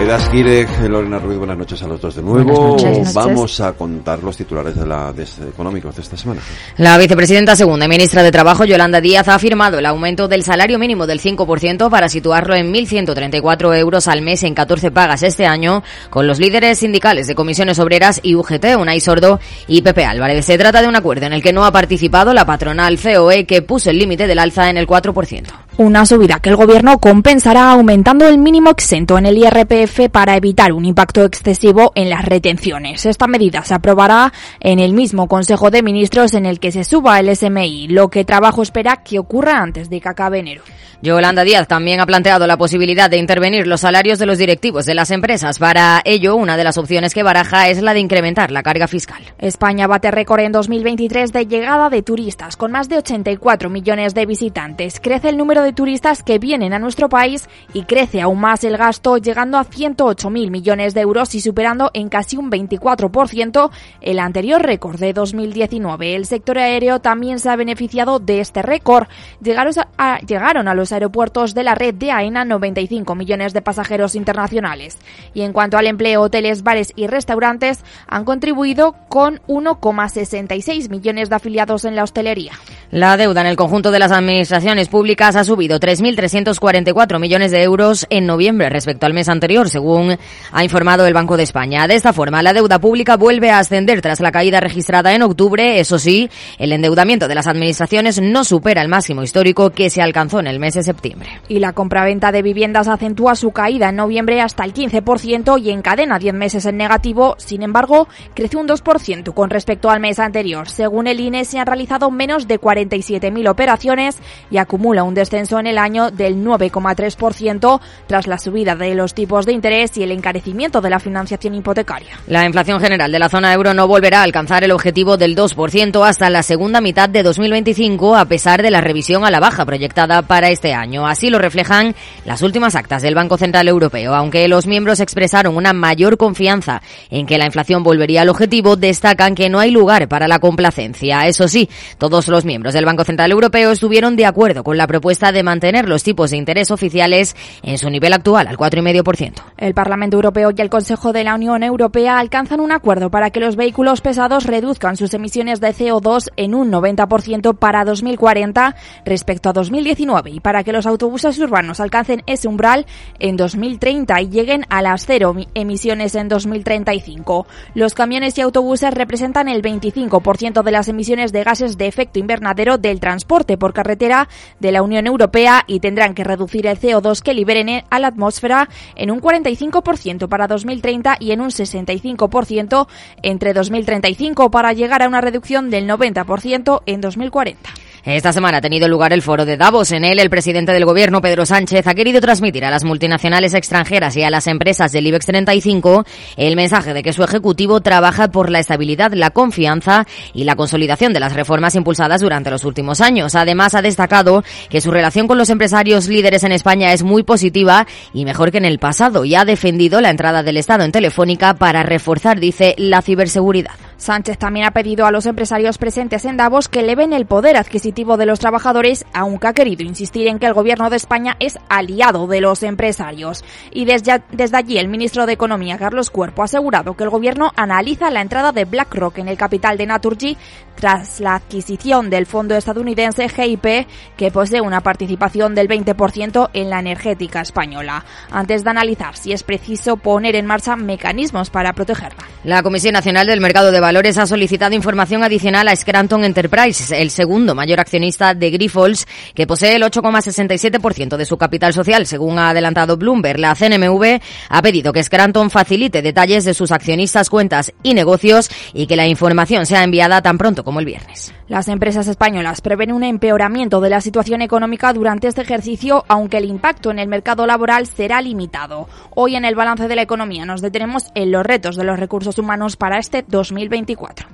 Edas Girek, Lorena Ruiz, buenas noches a los dos de nuevo. Vamos a contar los titulares de la, de, económicos de esta semana. La vicepresidenta segunda y ministra de Trabajo, Yolanda Díaz, ha firmado el aumento del salario mínimo del 5% para situarlo en 1.134 euros al mes en 14 pagas este año, con los líderes sindicales de comisiones obreras y UGT, Unai Sordo y Pepe Álvarez. Se trata de un acuerdo en el que no ha participado la patronal COE, que puso el límite del alza en el 4%. Una subida que el gobierno compensará aumentando el mínimo exento en el IRPF para evitar un impacto excesivo en las retenciones. Esta medida se aprobará en el mismo Consejo de Ministros en el que se suba el SMI, lo que Trabajo espera que ocurra antes de que acabe enero. Yolanda Díaz también ha planteado la posibilidad de intervenir los salarios de los directivos de las empresas. Para ello, una de las opciones que baraja es la de incrementar la carga fiscal. España bate récord en 2023 de llegada de turistas, con más de 84 millones de visitantes. Crece el número de turistas que vienen a nuestro país y crece aún más el gasto, llegando a 108.000 millones de euros y superando en casi un 24% el anterior récord de 2019. El sector aéreo también se ha beneficiado de este récord. Llegaron a, llegaron a los aeropuertos de la red de AENA 95 millones de pasajeros internacionales. Y en cuanto al empleo, hoteles, bares y restaurantes han contribuido con 1,66 millones de afiliados en la hostelería. La deuda en el conjunto de las administraciones públicas ha subido 3.344 millones de euros en noviembre respecto al mes anterior, según ha informado el Banco de España. De esta forma, la deuda pública vuelve a ascender tras la caída registrada en octubre. Eso sí, el endeudamiento de las administraciones no supera el máximo histórico que se alcanzó en el mes septiembre. Y la compraventa de viviendas acentúa su caída en noviembre hasta el 15% y encadena 10 meses en negativo. Sin embargo, crece un 2% con respecto al mes anterior. Según el INE, se han realizado menos de 47.000 operaciones y acumula un descenso en el año del 9,3% tras la subida de los tipos de interés y el encarecimiento de la financiación hipotecaria. La inflación general de la zona euro no volverá a alcanzar el objetivo del 2% hasta la segunda mitad de 2025, a pesar de la revisión a la baja proyectada para este este año. Así lo reflejan las últimas actas del Banco Central Europeo. Aunque los miembros expresaron una mayor confianza en que la inflación volvería al objetivo, destacan que no hay lugar para la complacencia. Eso sí, todos los miembros del Banco Central Europeo estuvieron de acuerdo con la propuesta de mantener los tipos de interés oficiales en su nivel actual, al 4,5%. El Parlamento Europeo y el Consejo de la Unión Europea alcanzan un acuerdo para que los vehículos pesados reduzcan sus emisiones de CO2 en un 90% para 2040 respecto a 2019 y para que los autobuses urbanos alcancen ese umbral en 2030 y lleguen a las cero emisiones en 2035. Los camiones y autobuses representan el 25% de las emisiones de gases de efecto invernadero del transporte por carretera de la Unión Europea y tendrán que reducir el CO2 que liberen a la atmósfera en un 45% para 2030 y en un 65% entre 2035 para llegar a una reducción del 90% en 2040. Esta semana ha tenido lugar el foro de Davos. En él, el presidente del gobierno, Pedro Sánchez, ha querido transmitir a las multinacionales extranjeras y a las empresas del IBEX 35 el mensaje de que su ejecutivo trabaja por la estabilidad, la confianza y la consolidación de las reformas impulsadas durante los últimos años. Además, ha destacado que su relación con los empresarios líderes en España es muy positiva y mejor que en el pasado y ha defendido la entrada del Estado en Telefónica para reforzar, dice, la ciberseguridad. Sánchez también ha pedido a los empresarios presentes en Davos que eleven el poder adquisitivo de los trabajadores, aunque ha querido insistir en que el gobierno de España es aliado de los empresarios. Y desde, allí el ministro de Economía, Carlos Cuerpo, ha asegurado que el gobierno analiza la entrada de BlackRock en el capital de Naturgy tras la adquisición del fondo estadounidense GIP, que posee una participación del 20% en la energética española, antes de analizar si es preciso poner en marcha mecanismos para protegerla. La Comisión Nacional del Mercado de Valores ha solicitado información adicional a Scranton Enterprises, el segundo mayor accionista de Grifols, que posee el 8,67% de su capital social, según ha adelantado Bloomberg. La CNMV ha pedido que Scranton facilite detalles de sus accionistas, cuentas y negocios y que la información sea enviada tan pronto como el viernes. Las empresas españolas prevén un empeoramiento de la situación económica durante este ejercicio, aunque el impacto en el mercado laboral será limitado. Hoy en el balance de la economía nos detenemos en los retos de los recursos humanos para este 2020. 24.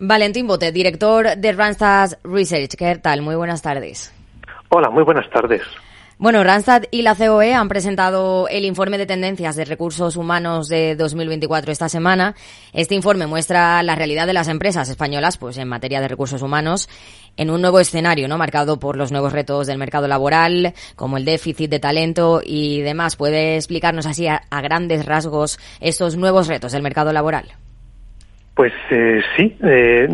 Valentín Bote, director de Randstad Research. ¿Qué tal? Muy buenas tardes. Hola, muy buenas tardes. Bueno, Randstad y la COE han presentado el informe de tendencias de recursos humanos de 2024 esta semana. Este informe muestra la realidad de las empresas españolas, pues en materia de recursos humanos, en un nuevo escenario, ¿no? Marcado por los nuevos retos del mercado laboral, como el déficit de talento y demás. ¿Puede explicarnos así a, a grandes rasgos estos nuevos retos del mercado laboral? Pues eh, sí, eh,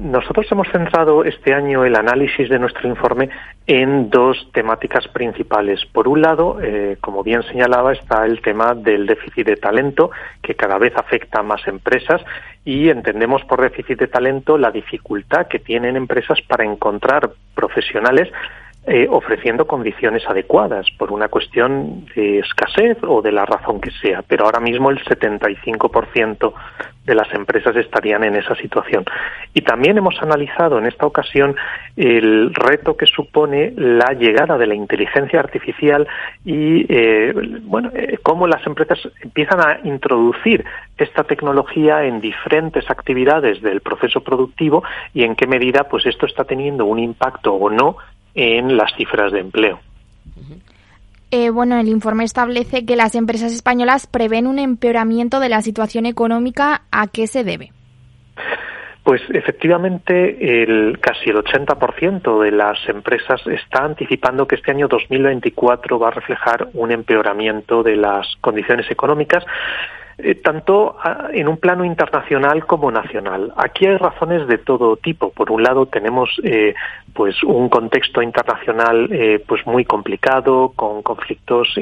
nosotros hemos centrado este año el análisis de nuestro informe en dos temáticas principales. Por un lado, eh, como bien señalaba, está el tema del déficit de talento, que cada vez afecta a más empresas y entendemos por déficit de talento la dificultad que tienen empresas para encontrar profesionales eh, ofreciendo condiciones adecuadas por una cuestión de escasez o de la razón que sea. Pero ahora mismo el 75% de las empresas estarían en esa situación. Y también hemos analizado en esta ocasión el reto que supone la llegada de la inteligencia artificial y eh, bueno eh, cómo las empresas empiezan a introducir esta tecnología en diferentes actividades del proceso productivo y en qué medida pues esto está teniendo un impacto o no en las cifras de empleo. Eh, bueno, el informe establece que las empresas españolas prevén un empeoramiento de la situación económica. ¿A qué se debe? Pues efectivamente, el, casi el 80% de las empresas está anticipando que este año 2024 va a reflejar un empeoramiento de las condiciones económicas eh, tanto ah, en un plano internacional como nacional. Aquí hay razones de todo tipo. Por un lado tenemos eh, pues un contexto internacional eh, pues muy complicado con conflictos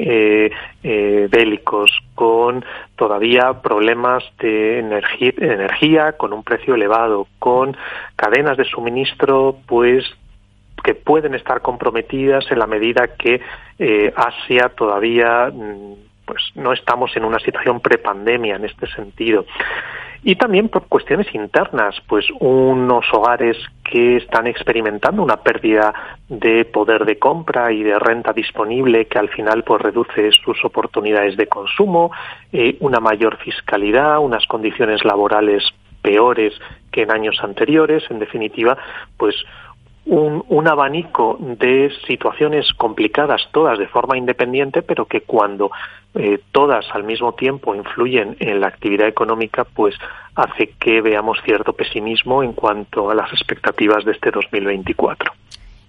bélicos, con todavía problemas de energía, con un precio elevado, con cadenas de suministro pues que pueden estar comprometidas en la medida que Asia todavía mm, pues no estamos en una situación prepandemia en este sentido. Y también por cuestiones internas, pues unos hogares que están experimentando una pérdida de poder de compra y de renta disponible que al final pues reduce sus oportunidades de consumo, eh, una mayor fiscalidad, unas condiciones laborales peores que en años anteriores, en definitiva, pues un, un, abanico de situaciones complicadas, todas de forma independiente, pero que cuando eh, todas al mismo tiempo influyen en la actividad económica, pues hace que veamos cierto pesimismo en cuanto a las expectativas de este 2024.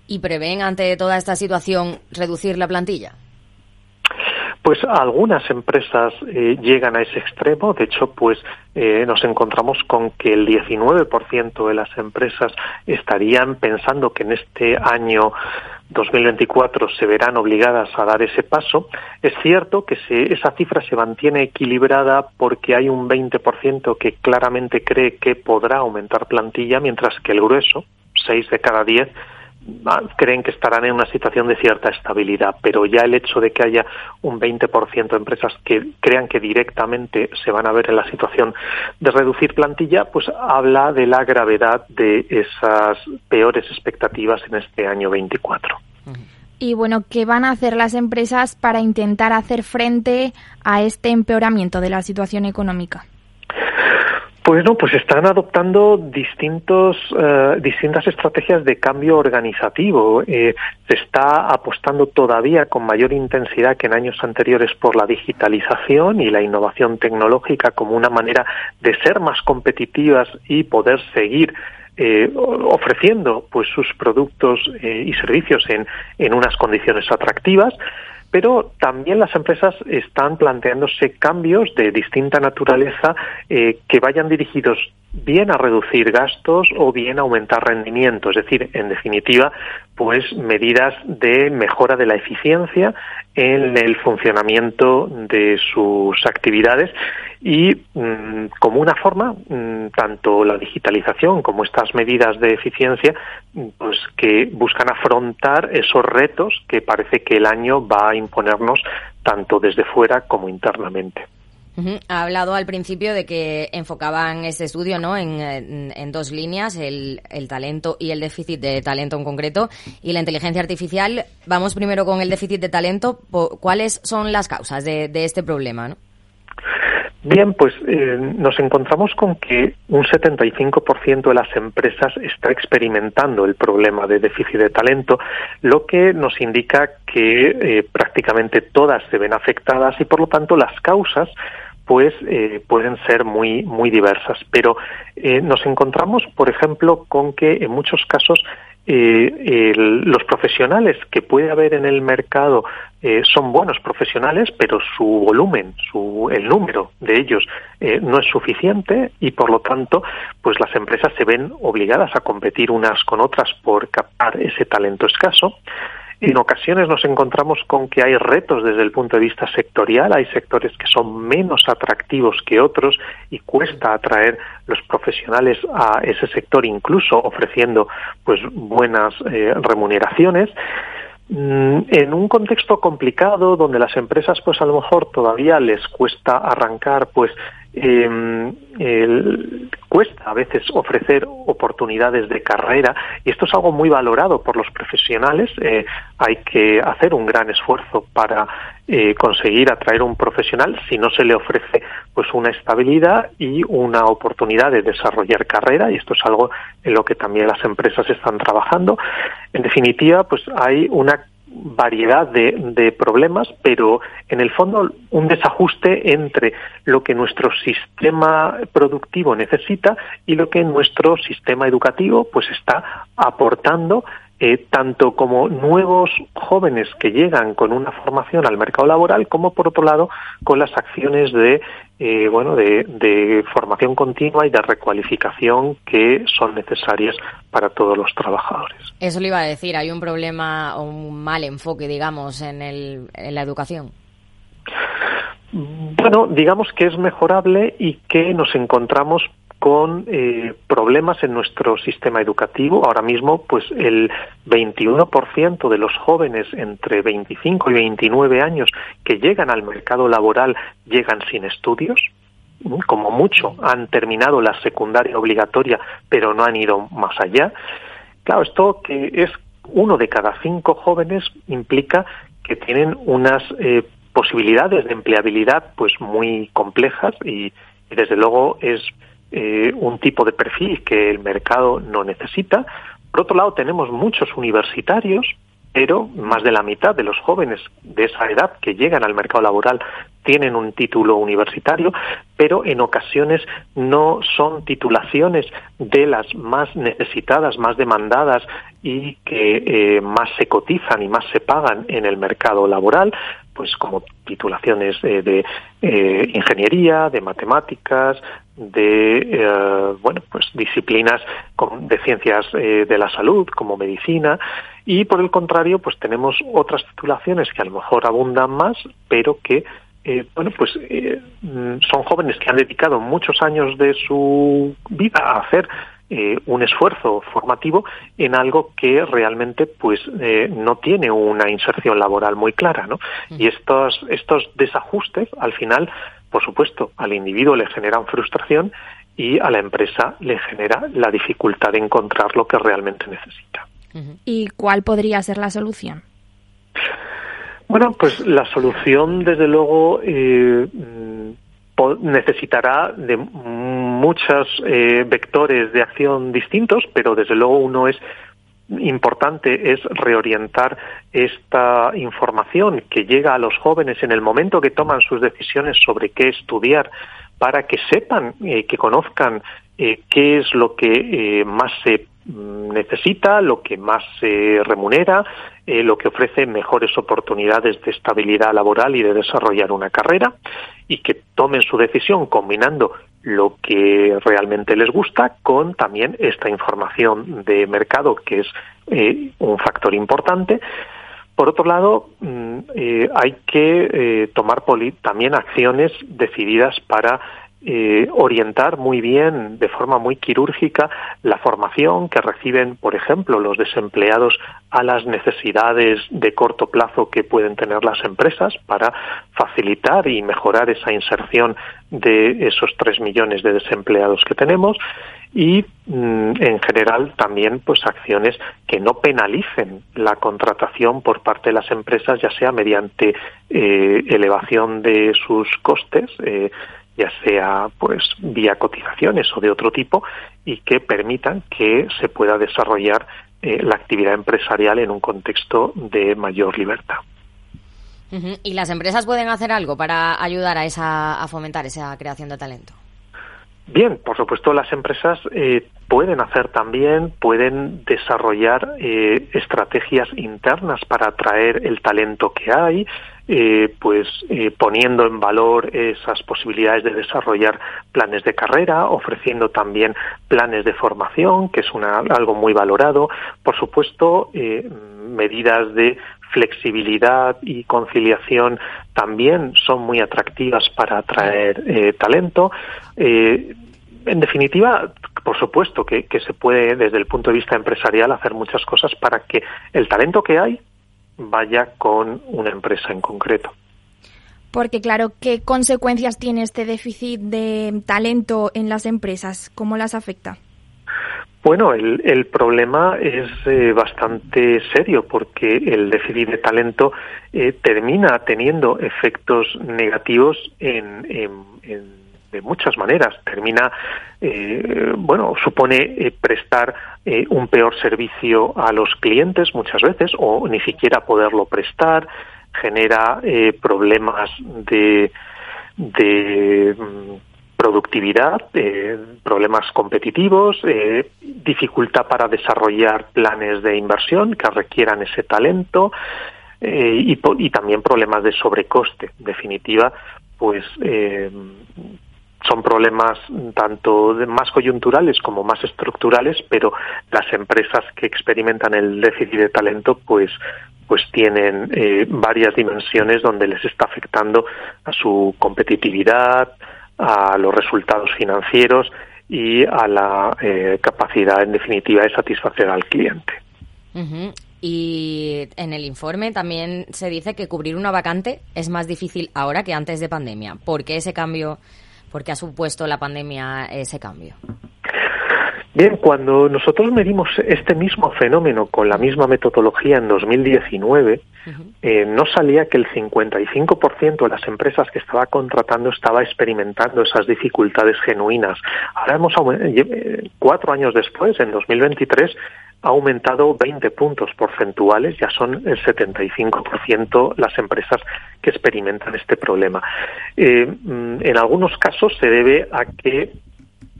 ¿Y prevén ante toda esta situación reducir la plantilla? Pues algunas empresas eh, llegan a ese extremo. De hecho, pues eh, nos encontramos con que el 19% de las empresas estarían pensando que en este año 2024 se verán obligadas a dar ese paso. Es cierto que esa cifra se mantiene equilibrada porque hay un 20% que claramente cree que podrá aumentar plantilla, mientras que el grueso, 6 de cada 10, creen que estarán en una situación de cierta estabilidad, pero ya el hecho de que haya un 20% de empresas que crean que directamente se van a ver en la situación de reducir plantilla, pues habla de la gravedad de esas peores expectativas en este año 24. Y bueno, ¿qué van a hacer las empresas para intentar hacer frente a este empeoramiento de la situación económica? Bueno, pues están adoptando distintos, eh, distintas estrategias de cambio organizativo. Eh, se está apostando todavía con mayor intensidad que en años anteriores por la digitalización y la innovación tecnológica como una manera de ser más competitivas y poder seguir eh, ofreciendo pues sus productos y servicios en, en unas condiciones atractivas pero también las empresas están planteándose cambios de distinta naturaleza eh, que vayan dirigidos bien a reducir gastos o bien a aumentar rendimiento, es decir, en definitiva, pues medidas de mejora de la eficiencia en el funcionamiento de sus actividades y mm, como una forma mm, tanto la digitalización como estas medidas de eficiencia mm, pues que buscan afrontar esos retos que parece que el año va a imponernos tanto desde fuera como internamente. Ha hablado al principio de que enfocaban este estudio ¿no? en, dos líneas, el, talento y el déficit de talento en concreto, y la inteligencia artificial. Vamos primero con el déficit de talento. ¿Cuáles son las causas de, este problema? ¿no? Bien, pues eh, nos encontramos con que un 75% de las empresas está experimentando el problema de déficit de talento, lo que nos indica que eh, prácticamente todas se ven afectadas y por lo tanto las causas pues eh, pueden ser muy muy diversas pero eh, nos encontramos por ejemplo con que en muchos casos eh, los profesionales que puede haber en el mercado eh, son buenos profesionales, pero su volumen, su, el número de ellos no es suficiente y por lo tanto, pues las empresas se ven obligadas a competir unas con otras por captar ese talento escaso. En ocasiones nos encontramos con que hay retos desde el punto de vista sectorial, hay sectores que son menos atractivos que otros y cuesta atraer los profesionales a ese sector, incluso ofreciendo pues buenas eh, remuneraciones. Mm, en un contexto complicado donde las empresas pues a lo mejor todavía les cuesta arrancar pues eh, cuesta a veces ofrecer oportunidades de carrera y esto es algo muy valorado por los profesionales. Eh, hay que hacer un gran esfuerzo para eh, conseguir atraer un profesional si no se le ofrece pues una estabilidad y una oportunidad de desarrollar carrera y esto es algo en lo que también las empresas están trabajando. En definitiva, pues hay una variedad de, problemas, pero en el fondo un desajuste entre lo que nuestro sistema productivo necesita y lo que nuestro sistema educativo pues está aportando eh, tanto como nuevos jóvenes que llegan con una formación al mercado laboral, como por otro lado con las acciones de eh, bueno de, formación continua y de recualificación que son necesarias para todos los trabajadores. Eso le iba a decir. Hay un problema o un mal enfoque, digamos, en, el, en la educación. Bueno, digamos que es mejorable y que nos encontramos con eh, problemas en nuestro sistema educativo. Ahora mismo, pues el 21% de los jóvenes entre 25 y 29 años que llegan al mercado laboral llegan sin estudios. Como mucho han terminado la secundaria obligatoria, pero no han ido más allá. Claro, esto que es uno de cada cinco jóvenes implica que tienen unas eh, posibilidades de empleabilidad pues muy complejas y desde luego es eh, un tipo de perfil que el mercado no necesita. Por otro lado, tenemos muchos universitarios, pero más de la mitad de los jóvenes de esa edad que llegan al mercado laboral tienen un título universitario, pero en ocasiones no son titulaciones de las más necesitadas, más demandadas y que eh, más se cotizan y más se pagan en el mercado laboral, pues como titulaciones eh, de eh, ingeniería, de matemáticas, de eh, bueno, pues disciplinas de ciencias de la salud, como medicina, y por el contrario, pues tenemos otras titulaciones que a lo mejor abundan más, pero que bueno, pues son jóvenes que han dedicado muchos años de su vida a hacer eh, un esfuerzo formativo en algo que realmente pues eh, no tiene una inserción laboral muy clara ¿no? Mm. y estos estos desajustes al final por supuesto al individuo le generan frustración y a la empresa le genera la dificultad de encontrar lo que realmente necesita y cuál podría ser la solución bueno pues la solución desde luego eh, necesitará de muchos eh, vectores de acción distintos, pero desde luego uno es importante es reorientar esta información que llega a los jóvenes en el momento que toman sus decisiones sobre qué estudiar para que sepan, eh, que conozcan eh, qué es lo que más se Mm, necesita, lo que más se remunera, eh, lo que ofrece mejores oportunidades de estabilidad laboral y de desarrollar una carrera y que tomen su decisión combinando lo que realmente les gusta con también esta información de mercado que es eh, un factor importante. Por otro lado, mm, eh, hay que tomar también acciones decididas para eh, orientar muy bien, de forma muy quirúrgica, la formación que reciben, por ejemplo, los desempleados a las necesidades de corto plazo que pueden tener las empresas para facilitar y mejorar esa inserción de esos tres millones de desempleados que tenemos y mm, en general también pues acciones que no penalicen la contratación por parte de las empresas ya sea mediante eh, elevación de sus costes eh, ya sea pues vía cotizaciones o de otro tipo, y que permitan que se pueda desarrollar eh, la actividad empresarial en un contexto de mayor libertad. ¿Y las empresas pueden hacer algo para ayudar a, esa, a fomentar esa creación de talento? Bien, por supuesto, las empresas eh, pueden hacer también, pueden desarrollar eh, estrategias internas para atraer el talento que hay, eh, pues poniendo en valor esas posibilidades de desarrollar planes de carrera, ofreciendo también planes de formación, que es una, algo muy valorado. Por supuesto, medidas de flexibilidad y conciliación también son muy atractivas para atraer eh, talento. Eh, en definitiva, por supuesto que, se puede, desde el punto de vista empresarial, hacer muchas cosas para que el talento que hay vaya con una empresa en concreto. Porque, claro, ¿qué consecuencias tiene este déficit de talento en las empresas? ¿Cómo las afecta? Bueno, el, el problema es eh, bastante serio porque el déficit de talento eh, termina teniendo efectos negativos en, de muchas maneras. Termina, eh, bueno, supone prestar un peor servicio a los clientes muchas veces o ni siquiera poderlo prestar, genera problemas de de mm, productividad, eh, problemas competitivos, eh, dificultad para desarrollar planes de inversión que requieran ese talento eh, y, y, también problemas de sobrecoste. En definitiva, pues son problemas tanto más coyunturales como más estructurales, pero las empresas que experimentan el déficit de talento, pues pues tienen varias dimensiones donde les está afectando a su competitividad, a los resultados financieros y a la eh, capacidad, en definitiva, de satisfacer al cliente. Y en el informe también se dice que cubrir una vacante es más difícil ahora que antes de pandemia. ¿Por qué ese cambio? ¿Por qué ha supuesto la pandemia ese cambio? Bien, cuando nosotros medimos este mismo fenómeno con la misma metodología en 2019, eh, no salía que el 55% de las empresas que estaba contratando estaba experimentando esas dificultades genuinas. Ahora hemos eh, cuatro años después, en 2023, ha aumentado 20 puntos porcentuales, ya son el 75% las empresas que experimentan este problema. Eh, mm, en algunos casos se debe a que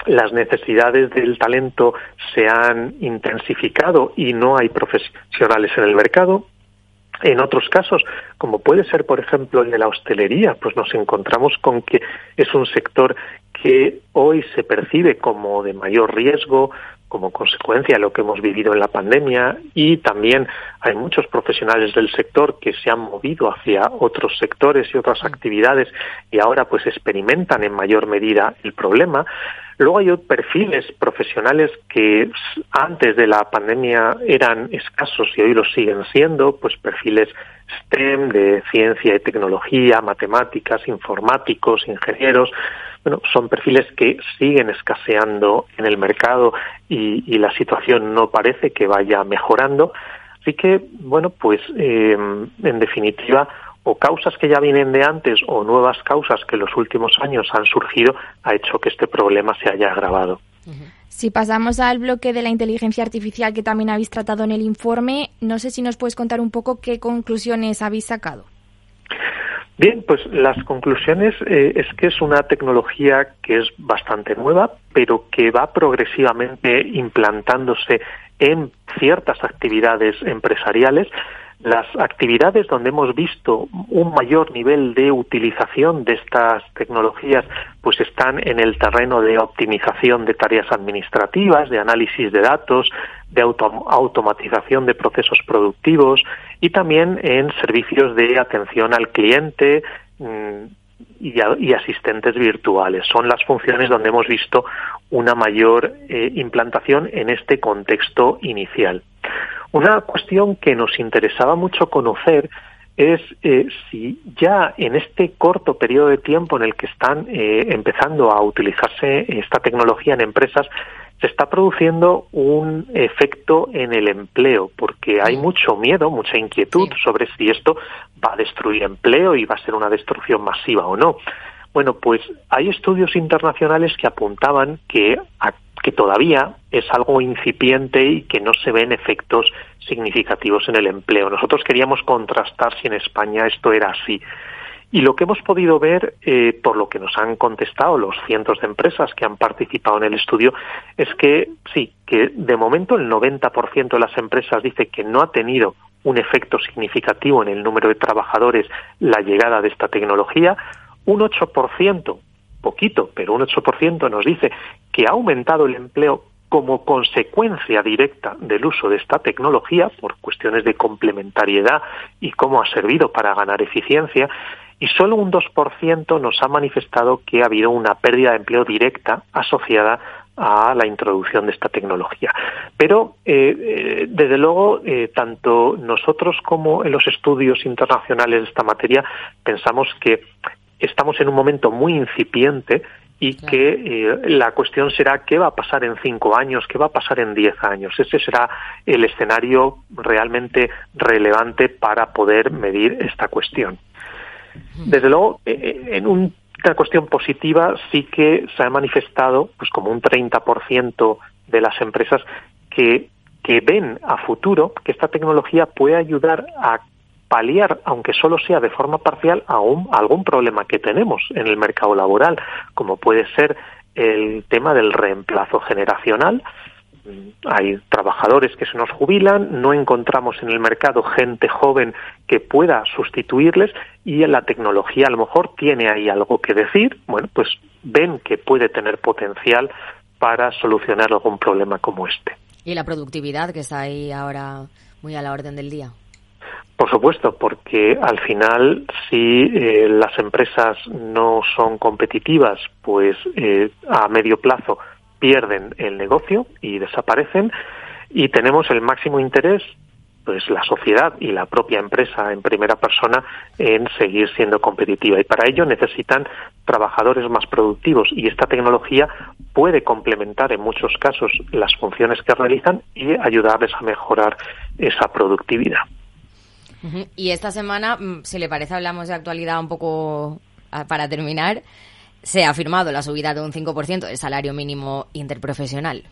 las necesidades del talento se han intensificado y no hay profesionales en el mercado. En otros casos, como puede ser, por ejemplo, el de la hostelería, pues nos encontramos con que es un sector que hoy se percibe como de mayor riesgo, como consecuencia de lo que hemos vivido en la pandemia y también hay muchos profesionales del sector que se han movido hacia otros sectores y otras actividades y ahora pues experimentan en mayor medida el problema. Luego hay perfiles profesionales que antes de la pandemia eran escasos y hoy lo siguen siendo, pues perfiles STEM de ciencia y tecnología, matemáticas, informáticos, ingenieros, bueno, son perfiles que siguen escaseando en el mercado y, la situación no parece que vaya mejorando. Así que, bueno, pues eh, en definitiva, o causas que ya vienen de antes o nuevas causas que en los últimos años han surgido ha hecho que este problema se haya agravado. Si pasamos al bloque de la inteligencia artificial que también habéis tratado en el informe, no sé si nos puedes contar un poco qué conclusiones habéis sacado. Bien, pues las conclusiones eh, es que es una tecnología que es bastante nueva, pero que va progresivamente implantándose en ciertas actividades empresariales. Las actividades donde hemos visto un mayor nivel de utilización de estas tecnologías, pues están en el terreno de optimización de tareas administrativas, de análisis de datos, de automatización de procesos productivos y también en servicios de atención al cliente mm, y, asistentes virtuales. Son las funciones donde hemos visto una mayor eh, implantación en este contexto inicial. Una cuestión que nos interesaba mucho conocer es eh, si ya en este corto periodo de tiempo en el que están eh, empezando a utilizarse esta tecnología en empresas, se está produciendo un efecto en el empleo, porque hay mucho miedo, mucha inquietud sobre si esto va a destruir empleo y va a ser una destrucción masiva o no. Bueno, pues hay estudios internacionales que apuntaban que, que todavía es algo incipiente y que no se ven efectos significativos en el empleo. Nosotros queríamos contrastar si en España esto era así. Y lo que hemos podido ver, eh, por lo que nos han contestado los cientos de empresas que han participado en el estudio, es que sí, que de momento el 90% de las empresas dice que no ha tenido un efecto significativo en el número de trabajadores la llegada de esta tecnología. Un 8%, poquito, pero un 8% nos dice que ha aumentado el empleo como consecuencia directa del uso de esta tecnología por cuestiones de complementariedad y cómo ha servido para ganar eficiencia y solo un 2% nos ha manifestado que ha habido una pérdida de empleo directa asociada a la introducción de esta tecnología. Pero, eh, eh, desde luego, eh, tanto nosotros como en los estudios internacionales de esta materia pensamos que estamos en un momento muy incipiente y que la cuestión será qué va a pasar en cinco años, qué va a pasar en diez años. Ese será el escenario realmente relevante para poder medir esta cuestión. Desde luego, eh, eh, en una cuestión positiva sí que se ha manifestado pues como un 30% de las empresas que, que ven a futuro que esta tecnología puede ayudar a paliar, aunque solo sea de forma parcial, a, a algún problema que tenemos en el mercado laboral, como puede ser el tema del reemplazo generacional, hay trabajadores que se nos jubilan, no encontramos en el mercado gente joven que pueda sustituirles y la tecnología a lo mejor tiene ahí algo que decir, bueno, pues ven que puede tener potencial para solucionar algún problema como este. ¿Y la productividad que está ahí ahora muy a la orden del día? Por supuesto, porque al final si eh, las empresas no son competitivas, pues eh, a medio plazo pierden el negocio y desaparecen y tenemos el máximo interés pues la sociedad y la propia empresa en primera persona en seguir siendo competitiva y para ello necesitan trabajadores más productivos y esta tecnología puede complementar en muchos casos las funciones que realizan y ayudarles a mejorar esa productividad. Y esta semana, mm, si le parece, hablamos de actualidad un poco ah, para terminar se ha firmado la subida de un 5% del salario mínimo interprofesional.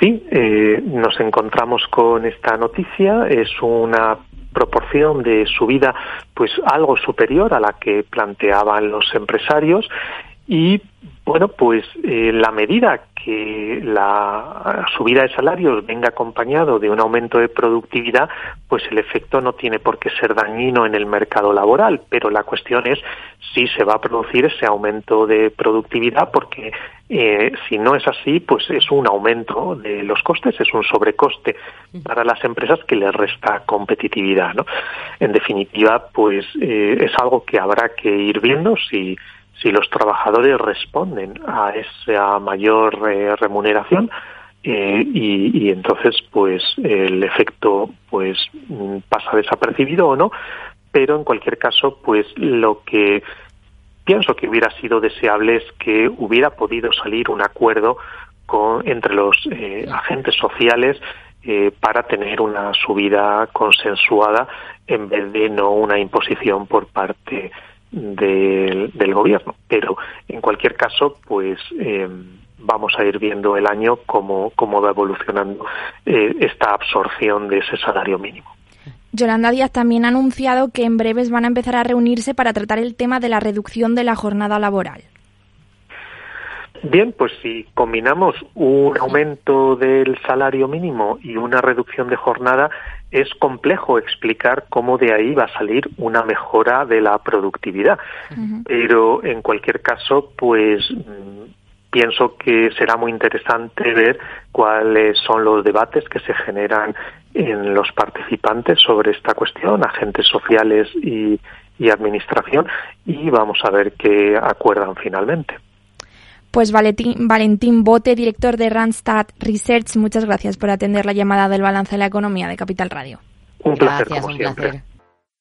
Sí, eh, nos encontramos con esta noticia. Es una proporción de subida pues algo superior a la que planteaban los empresarios y bueno, pues eh, la medida que la subida de salarios venga acompañado de un aumento de productividad, pues el efecto no tiene por qué ser dañino en el mercado laboral, pero la cuestión es si se va a producir ese aumento de productividad, porque eh, si no es así, pues es un aumento de los costes, es un sobrecoste para las empresas que les resta competitividad, ¿no? En definitiva, pues eh, es algo que habrá que ir viendo si si los trabajadores responden a esa mayor eh, remuneración eh, y, entonces pues el efecto pues mm, pasa desapercibido o no. Pero en cualquier caso pues lo que pienso que hubiera sido deseable es que hubiera podido salir un acuerdo con, entre los eh, agentes sociales para tener una subida consensuada en vez de no una imposición por parte del, gobierno. Pero en cualquier caso, pues eh, vamos a ir viendo el año cómo, cómo va evolucionando eh, esta absorción de ese salario mínimo. Yolanda Díaz también ha anunciado que en breves van a empezar a reunirse para tratar el tema de la reducción de la jornada laboral. Bien, pues si combinamos un aumento del salario mínimo y una reducción de jornada, es complejo explicar cómo de ahí va a salir una mejora de la productividad. Pero en cualquier caso, pues mm, pienso que será muy interesante ver cuáles son los debates que se generan en los participantes sobre esta cuestión, agentes sociales y, y administración, y vamos a ver qué acuerdan finalmente. Pues Valentín, Valentín Bote, director de Randstad Research, muchas gracias por atender la llamada del balance de la economía de Capital Radio. Un placer, como siempre.